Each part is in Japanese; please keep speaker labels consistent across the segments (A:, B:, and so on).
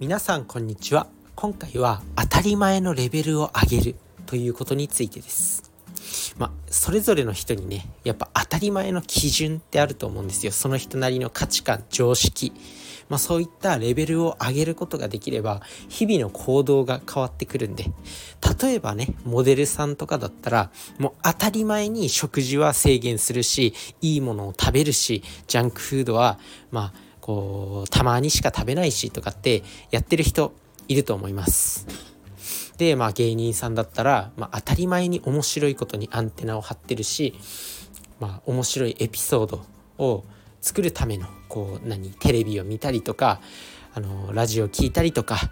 A: 皆さんこんにちは。今回は当たり前のレベルを上げるということについてです。まあ、それぞれの人にねやっぱ当たり前の基準ってあると思うんですよ。その人なりの価値観常識。まあ、そういったレベルを上げることができれば日々の行動が変わってくるんで。例えばねモデルさんとかだったらもう当たり前に食事は制限するしいいものを食べるしジャンクフードはまあこうたまにしか食べないしとかってやってる人いると思います。でまあ芸人さんだったら、まあ、当たり前に面白いことにアンテナを張ってるし、まあ、面白いエピソードを作るためのこう何テレビを見たりとかあのラジオ聴いたりとか、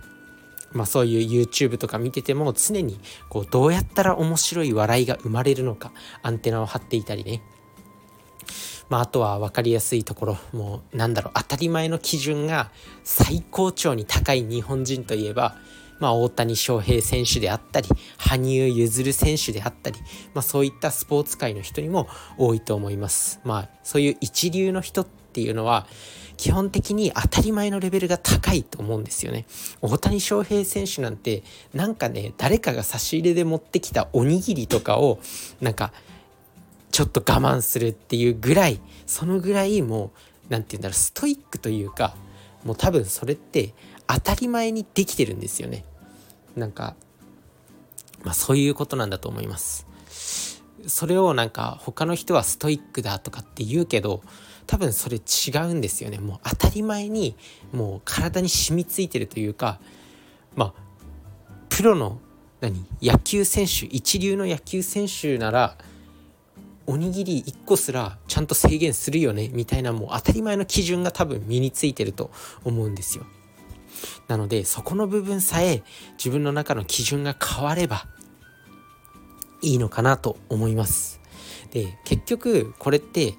A: まあ、そういう YouTube とか見てても常にこうどうやったら面白い笑いが生まれるのかアンテナを張っていたりねまあ、あとは分かりやすいところもうなんだろう当たり前の基準が最高潮に高い日本人といえば、まあ、大谷翔平選手であったり羽生結弦選手であったり、まあ、そういったスポーツ界の人にも多いと思います。まあ、そういう一流の人っていうのは基本的に当たり前のレベルが高いと思うんですよね。大谷翔平選手なんてなんかね誰かが差し入れで持ってきたおにぎりとかをなんかちょっと我慢するっていうぐらいそのぐらいもう何て言うんだろうストイックというかもう多分それって当たり前にできてるんですよね。なんかまあそういうことなんだと思います。それをなんか他の人はストイックだとかって言うけど多分それ違うんですよね。もう当たり前にもう体に染みついてるというかまあプロの何野球選手一流の野球選手ならおにぎり1個すらちゃんと制限するよねみたいなもう当たり前の基準が多分身についてると思うんですよ。なのでそこの部分さえ自分の中の基準が変わればいいのかなと思います。で結局これって、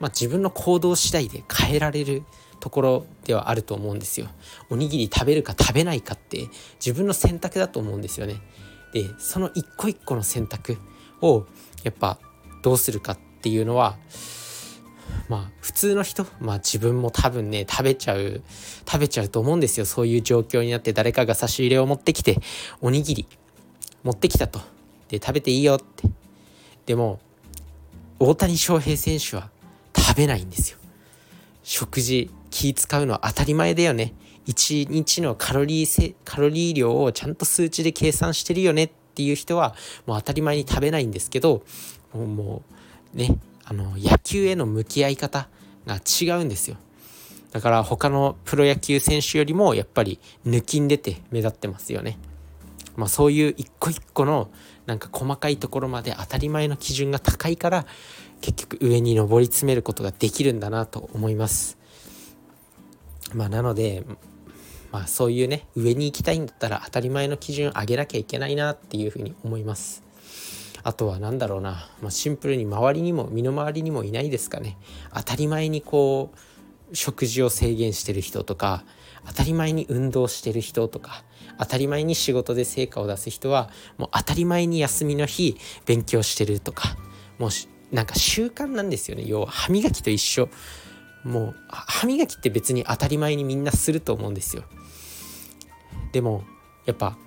A: まあ、自分の行動次第で変えられるところではあると思うんですよ。おにぎり食べるか食べないかって自分の選択だと思うんですよね。でその一個一個の選択をやっぱどうするかっていうのはまあ普通の人まあ自分も多分ね食べちゃう食べちゃうと思うんですよ。そういう状況になって誰かが差し入れを持ってきておにぎり持ってきたと。で食べていいよって。でも大谷翔平選手は食べないんですよ。食事気使うのは当たり前だよね。1日のカロリーカロリー量をちゃんと数値で計算してるよねっていう人はもう当たり前に食べないんですけどもうねあの野球への向き合い方が違うんですよ。だから他のプロ野球選手よりもやっぱり抜きん出て目立ってますよね。まあそういう一個一個のなんか細かいところまで当たり前の基準が高いから結局上に上り詰めることができるんだなと思います。まあなのでまあそういうね上に行きたいんだったら当たり前の基準上げなきゃいけないなっていうふうに思います。あとは何だろうな、まあ、シンプルに周りにも身の回りにもいないですかね。当たり前にこう食事を制限してる人とか当たり前に運動してる人とか当たり前に仕事で成果を出す人はもう当たり前に休みの日勉強してるとかもうなんか習慣なんですよね。要は歯磨きと一緒。もう歯磨きって別に当たり前にみんなすると思うんですよ。でもやっぱ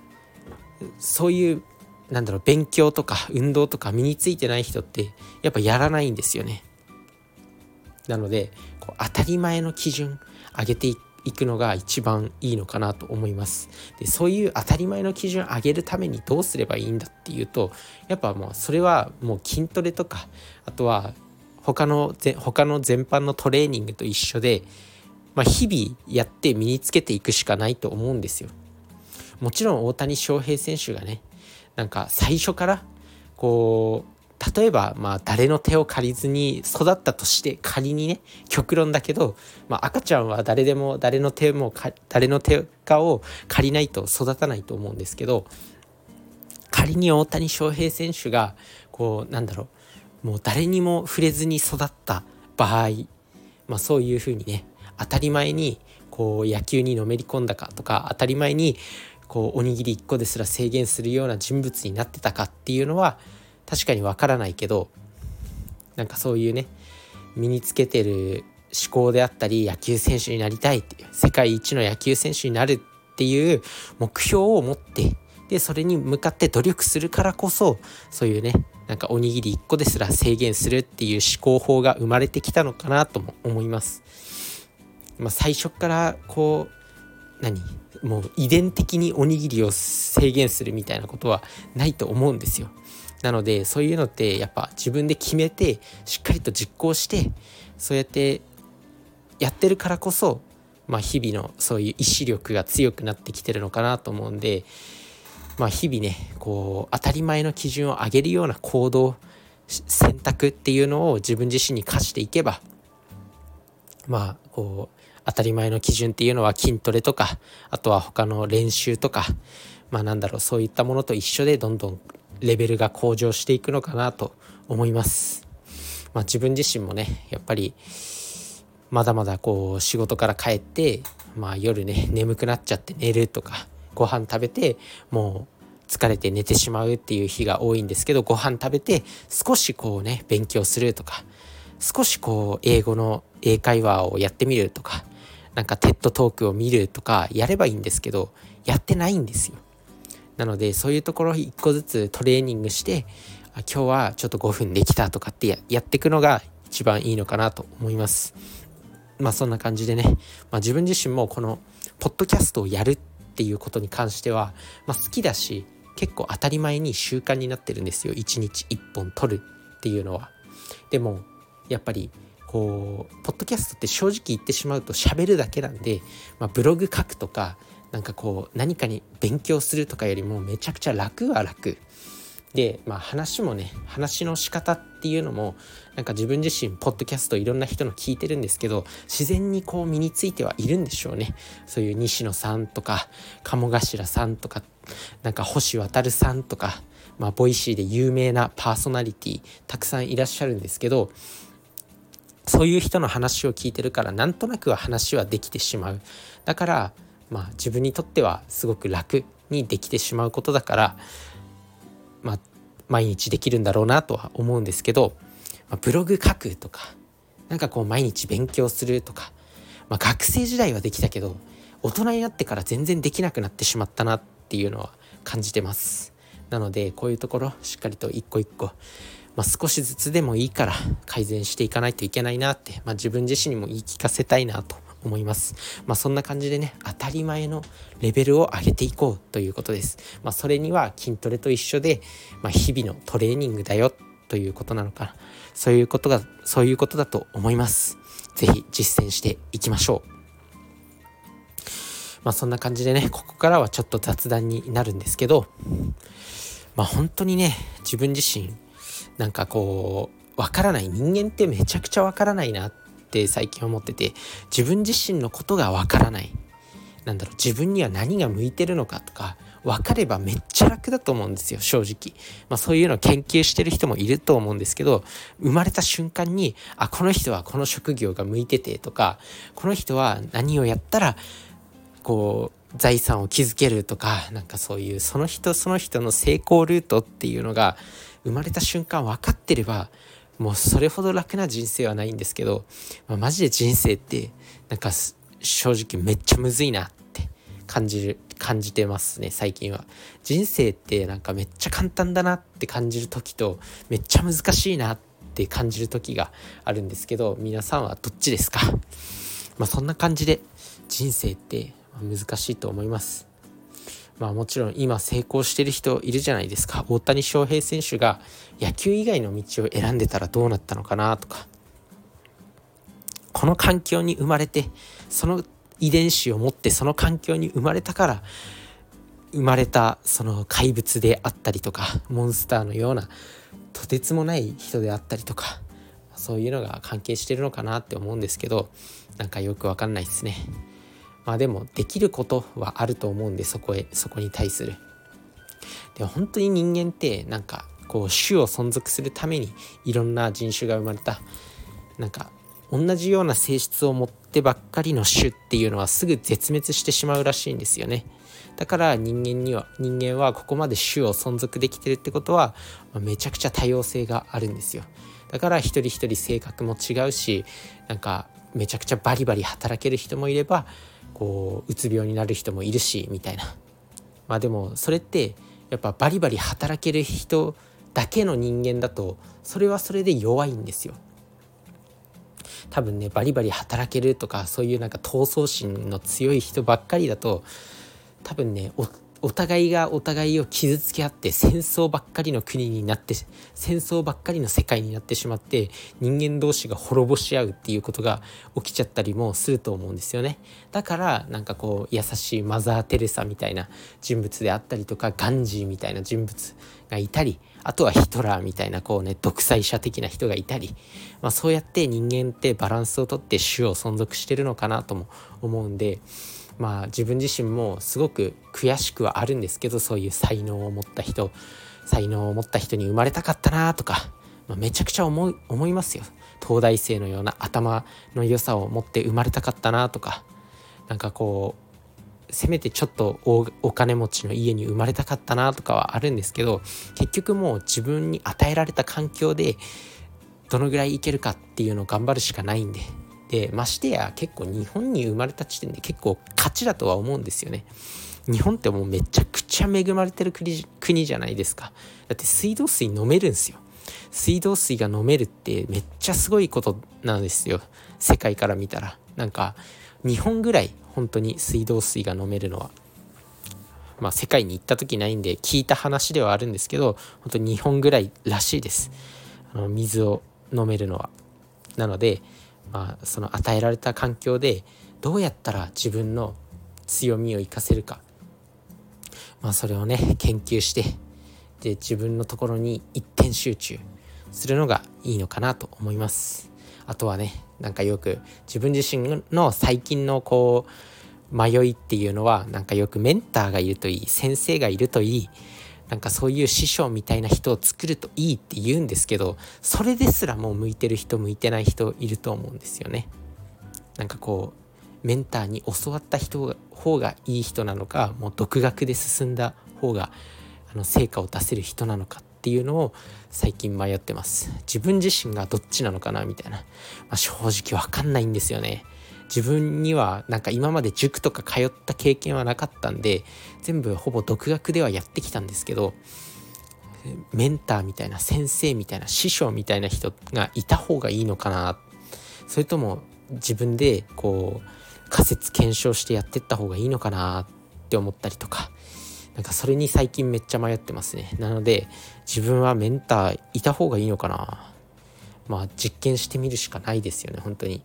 A: そういうなんだろう勉強とか運動とか身についてない人ってやっぱやらないんですよね。なのでこう当たり前の基準上げていくのが一番いいのかなと思います。でそういう当たり前の基準上げるためにどうすればいいんだっていうとやっぱもうそれはもう筋トレとかあとは他の他の全般のトレーニングと一緒で、まあ、日々やって身につけていくしかないと思うんですよ。もちろん大谷翔平選手がねなんか最初からこう例えばまあ誰の手を借りずに育ったとして仮にね極論だけど、まあ、赤ちゃんは誰でも誰の手も誰の手かを借りないと育たないと思うんですけど仮に大谷翔平選手がこうなんだろうもう誰にも触れずに育った場合、まあ、そういうふうにね当たり前にこう野球にのめり込んだかとか当たり前にこうおにぎり1個ですら制限するような人物になってたかっていうのは確かにわからないけどなんかそういうね身につけてる思考であったり野球選手になりたいっていう世界一の野球選手になるっていう目標を持ってでそれに向かって努力するからこそそういうねなんかおにぎり1個ですら制限するっていう思考法が生まれてきたのかなとも思います。まあ、最初からこう何？もう遺伝的におにぎりを制限するみたいなことはないと思うんですよ。なのでそういうのってやっぱ自分で決めてしっかりと実行してそうやってやってるからこそ、まあ、日々のそういう意志力が強くなってきてるのかなと思うんで、まあ、日々ねこう当たり前の基準を上げるような行動選択っていうのを自分自身に課していけばまあこう当たり前の基準っていうのは筋トレとかあとは他の練習とかまあなんだろうそういったものと一緒でどんどんレベルが向上していくのかなと思います。まあ、自分自身もねやっぱりまだまだこう仕事から帰って、まあ、夜ね眠くなっちゃって寝るとかご飯食べてもう疲れて寝てしまうっていう日が多いんですけどご飯食べて少しこうね勉強するとか少しこう英語の英会話をやってみるとかなんかテッドトークを見るとかやればいいんですけどやってないんですよ。なのでそういうところ一個ずつトレーニングして今日はちょっと5分できたとかってやっていくのが一番いいのかなと思います。まあそんな感じでね、まあ、自分自身もこのポッドキャストをやるっていうことに関しては、まあ、好きだし結構当たり前に習慣になってるんですよ1日1本撮るっていうのは。でもやっぱりこうポッドキャストって正直言ってしまうと喋るだけなんで、まあ、ブログ書くとかなんかこう何かに勉強するとかよりもめちゃくちゃ楽は楽。でまあ話もね話の仕方っていうのもなんか自分自身ポッドキャストいろんな人の聞いてるんですけど自然にこう身についてはいるんでしょうね。そういう西野さんとか鴨頭さんとかなんか星渉さんとかまあ Voicy で有名なパーソナリティたくさんいらっしゃるんですけどそういう人の話を聞いてるからなんとなく話はできてしまう。だからまあ自分にとってはすごく楽にできてしまうことだからまあ毎日できるんだろうなとは思うんですけど、まあ、ブログ書くとかなんかこう毎日勉強するとか、まあ、学生時代はできたけど大人になってから全然できなくなってしまったなっていうのは感じてます。なのでこういうところしっかりと一個一個まあ、少しずつでもいいから改善していかないといけないなって、まあ、自分自身にも言い聞かせたいなと思います。まあ、そんな感じでね、当たり前のレベルを上げていこうということです。まあ、それには筋トレと一緒で、まあ、日々のトレーニングだよということなのかな。そういうことが、そういうことだと思います。是非実践していきましょう。まあそんな感じでね、ここからはちょっと雑談になるんですけど、まあ本当にね、自分自身なんかこうわからない。人間ってめちゃくちゃわからないなって最近思ってて自分自身のことがわからない。なんだろう。自分には何が向いてるのかとか分かればめっちゃ楽だと思うんですよ。正直、まあ、そういうのを研究してる人もいると思うんですけど生まれた瞬間にあこの人はこの職業が向いててとかこの人は何をやったらこう財産を築けるとかなんかそういうその人その人の成功ルートっていうのが生まれた瞬間分かってればもうそれほど楽な人生はないんですけど、まあ、マジで人生ってなんか正直めっちゃむずいなって感じる感じてますね最近は。人生ってなんかめっちゃ簡単だなって感じる時とめっちゃ難しいなって感じる時があるんですけど皆さんはどっちですか？まあそんな感じで人生って難しいと思います。まあもちろん今成功してる人いるじゃないですか大谷翔平選手が野球以外の道を選んでたらどうなったのかなとかこの環境に生まれてその遺伝子を持ってその環境に生まれたから生まれたその怪物であったりとかモンスターのようなとてつもない人であったりとかそういうのが関係してるのかなって思うんですけどなんかよくわかんないですね。まあでもできることはあると思うんでそこへそこに対する。で本当に人間ってなんかこう種を存続するためにいろんな人種が生まれたなんか同じような性質を持ってばっかりの種っていうのはすぐ絶滅してしまうらしいんですよね。だから人間には人間はここまで種を存続できてるってことは、めちゃくちゃ多様性があるんですよ。だから一人一人性格も違うしなんかめちゃくちゃバリバリ働ける人もいればこううつ病になる人もいるしみたいな。まあでもそれってやっぱバリバリ働ける人だけの人間だとそれはそれで弱いんですよ。多分ねバリバリ働けるとかそういうなんか闘争心の強い人ばっかりだと多分ねお互いがお互いを傷つけ合って戦争ばっかりの国になって戦争ばっかりの世界になってしまって人間同士が滅ぼし合うっていうことが起きちゃったりもすると思うんですよね。だからなんかこう優しいマザー・テレサみたいな人物であったりとかガンジーみたいな人物がいたりあとはヒトラーみたいなこうね独裁者的な人がいたり、まあ、そうやって人間ってバランスをとって種を存続してるのかなとも思うんでまあ自分自身もすごく悔しくはあるんですけどそういう才能を持った人才能を持った人に生まれたかったなとか、まあ、めちゃくちゃ思思いますよ。東大生のような頭の良さを持って生まれたかったなとかなんかこうせめてちょっとお金持ちの家に生まれたかったなとかはあるんですけど結局もう自分に与えられた環境でどのぐらいいけるかっていうのを頑張るしかないんででましてや結構日本に生まれた時点で結構勝ちだとは思うんですよね。日本ってもうめちゃくちゃ恵まれてる国じゃないですか。だって水道水飲めるんですよ。水道水が飲めるってめっちゃすごいことなんですよ。世界から見たら。なんか日本ぐらい本当に水道水が飲めるのは。まあ世界に行った時ないんで聞いた話ではあるんですけど、本当に日本ぐらいらしいです。あの水を飲めるのは。なので、まあ、その与えられた環境でどうやったら自分の強みを生かせるか、まあ、それをね研究してで自分のところに一点集中するのがいいのかなと思います。あとはねなんかよく自分自身の最近のこう迷いっていうのはなんかよくメンターがいるといい先生がいるといいなんかそういう師匠みたいな人を作るといいって言うんですけどそれですらもう向いてる人向いてない人いると思うんですよね。なんかこうメンターに教わった人方がいい人なのかもう独学で進んだ方があの成果を出せる人なのかっていうのを最近迷ってます。自分自身がどっちなのかなみたいな、まあ、正直わかんないんですよね。自分にはなんか今まで塾とか通った経験はなかったんで全部ほぼ独学ではやってきたんですけどメンターみたいな先生みたいな師匠みたいな人がいた方がいいのかな。それとも自分でこう仮説検証してやってった方がいいのかなって思ったりとか。なんかそれに最近めっちゃ迷ってますね。なので自分はメンターいた方がいいのかな。まあ実験してみるしかないですよね本当に。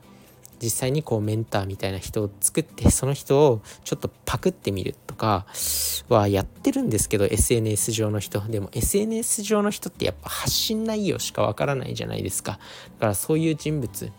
A: 実際にこうメンターみたいな人を作ってその人をちょっとパクってみるとかはやってるんですけど SNS 上の人。でも SNS 上の人ってやっぱ発信内容しかわからないじゃないですか。だからそういう人物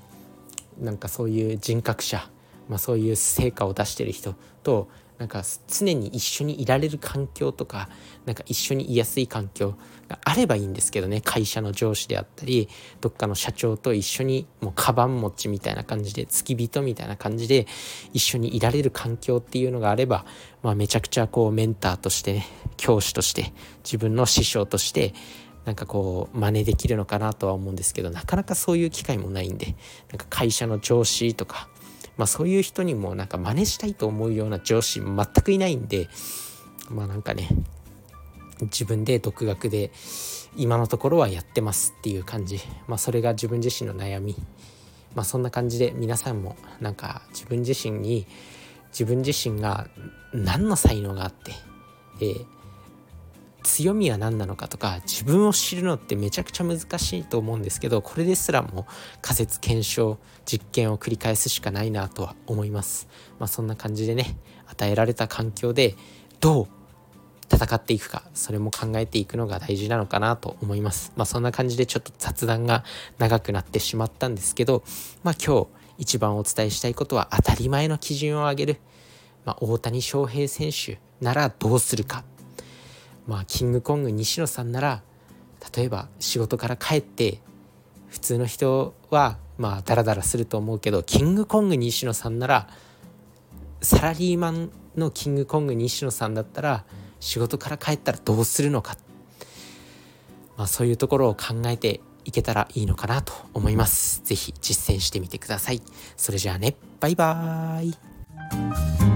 A: なんかそういう人格者、まあ、そういう成果を出してる人となんか常に一緒にいられる環境とかなんか一緒にいやすい環境があればいいんですけどね。会社の上司であったりどっかの社長と一緒にもうカバン持ちみたいな感じで付き人みたいな感じで一緒にいられる環境っていうのがあれば、まあ、めちゃくちゃこうメンターとしてね教師として自分の師匠としてなんかこう真似できるのかなとは思うんですけどなかなかそういう機会もないんでなんか会社の上司とかまあそういう人にもなんか真似したいと思うような上司全くいないんでまあなんかね自分で独学で今のところはやってますっていう感じ。まあそれが自分自身の悩み。まあそんな感じで皆さんもなんか自分自身に自分自身が何の才能があってで強みは何なのかとか自分を知るのってめちゃくちゃ難しいと思うんですけどこれですらも仮説検証実験を繰り返すしかないなとは思います。まあ、そんな感じでね与えられた環境でどう戦っていくかそれも考えていくのが大事なのかなと思います。まあ、そんな感じでちょっと雑談が長くなってしまったんですけど、まあ、今日一番お伝えしたいことは当たり前の基準を上げる、まあ、大谷翔平選手ならどうするかまあキングコング西野さんなら例えば仕事から帰って普通の人はまあダラダラすると思うけどキングコング西野さんならサラリーマンのキングコング西野さんだったら仕事から帰ったらどうするのか、まあ、そういうところを考えていけたらいいのかなと思います。是非実践してみてください。それじゃあね、バイバーイ。